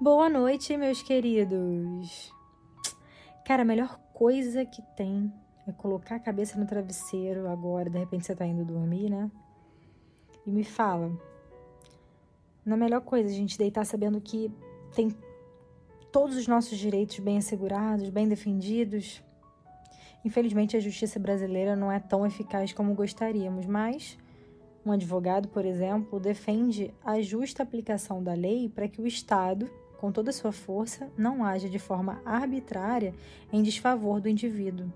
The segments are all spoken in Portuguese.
Boa noite, meus queridos. Cara, a melhor coisa que tem é colocar a cabeça no travesseiro agora, de repente você tá indo dormir, né? E me fala. Na melhor coisa, a gente deitar sabendo que tem todos os nossos direitos bem assegurados, bem defendidos. Infelizmente, a justiça brasileira não é tão eficaz como gostaríamos, mas um advogado, por exemplo, defende a justa aplicação da lei para que o Estado, com toda a sua força, não haja de forma arbitrária em desfavor do indivíduo.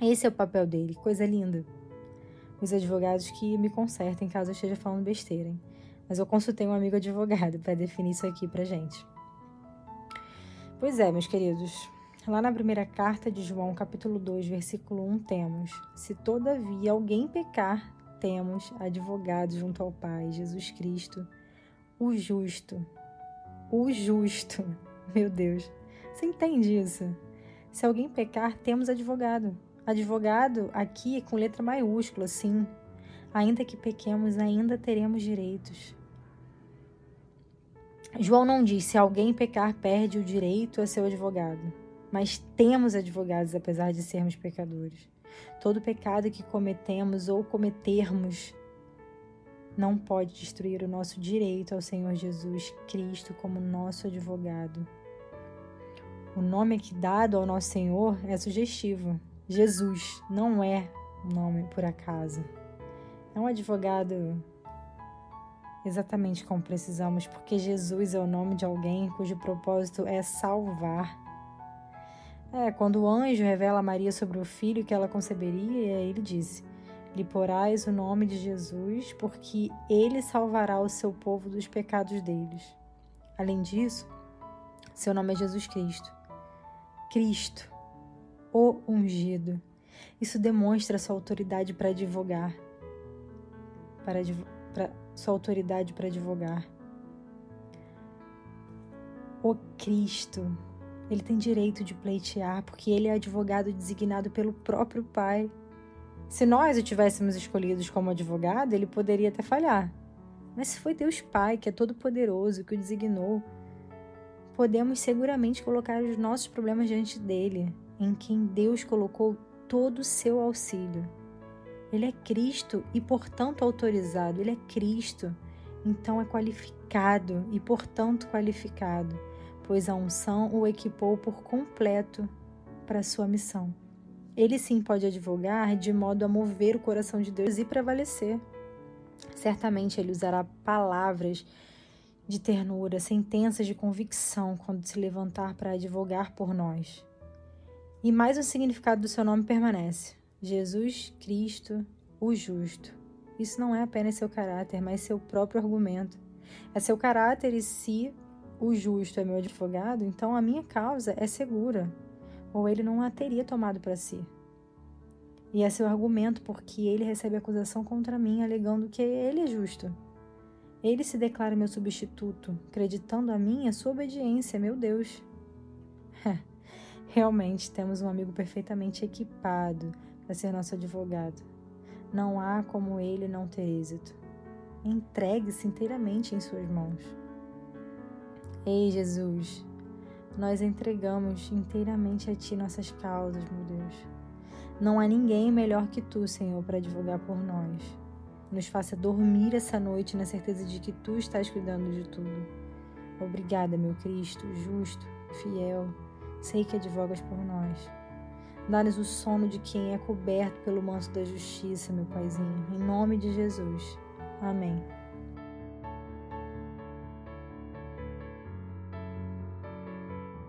Esse é o papel dele, coisa linda. Os advogados que me consertem caso eu esteja falando besteira, hein? mas eu consultei um amigo advogado para definir isso aqui pra gente. Pois é, meus queridos, lá na primeira carta de João, capítulo 2, versículo 1, temos: Se todavia alguém pecar, temos advogado junto ao Pai, Jesus Cristo, o justo. O justo. Meu Deus. Você entende isso? Se alguém pecar, temos advogado. Advogado aqui com letra maiúscula, sim. Ainda que pequemos, ainda teremos direitos. João não diz se alguém pecar perde o direito a seu advogado, mas temos advogados apesar de sermos pecadores. Todo pecado que cometemos ou cometermos não pode destruir o nosso direito ao Senhor Jesus Cristo como nosso advogado. O nome aqui dado ao nosso Senhor é sugestivo. Jesus não é um nome por acaso. É um advogado exatamente como precisamos, porque Jesus é o nome de alguém cujo propósito é salvar é, quando o anjo revela a Maria sobre o filho que ela conceberia, ele disse: Lhe porás o nome de Jesus, porque ele salvará o seu povo dos pecados deles. Além disso, seu nome é Jesus Cristo. Cristo, o ungido. Isso demonstra sua autoridade para advogar. Para, para sua autoridade para advogar. O Cristo ele tem direito de pleitear, porque ele é advogado designado pelo próprio Pai. Se nós o tivéssemos escolhido como advogado, ele poderia até falhar. Mas se foi Deus Pai, que é todo-poderoso, que o designou, podemos seguramente colocar os nossos problemas diante dele, em quem Deus colocou todo o seu auxílio. Ele é Cristo e, portanto, autorizado. Ele é Cristo, então é qualificado e, portanto, qualificado pois a unção o equipou por completo para sua missão. Ele sim pode advogar de modo a mover o coração de Deus e prevalecer. Certamente ele usará palavras de ternura, sentenças de convicção quando se levantar para advogar por nós. E mais um significado do seu nome permanece: Jesus Cristo, o Justo. Isso não é apenas seu caráter, mas seu próprio argumento. É seu caráter e se o justo é meu advogado, então a minha causa é segura, ou ele não a teria tomado para si. E é seu argumento porque ele recebe acusação contra mim, alegando que ele é justo. Ele se declara meu substituto, acreditando a mim a sua obediência, meu Deus. Realmente temos um amigo perfeitamente equipado para ser nosso advogado. Não há como ele não ter êxito. Entregue-se inteiramente em suas mãos. Ei, Jesus, nós entregamos inteiramente a Ti nossas causas, meu Deus. Não há ninguém melhor que Tu, Senhor, para advogar por nós. Nos faça dormir essa noite na certeza de que Tu estás cuidando de tudo. Obrigada, meu Cristo, justo, fiel, sei que advogas por nós. Dá-nos o sono de quem é coberto pelo manto da justiça, meu Paizinho. Em nome de Jesus. Amém.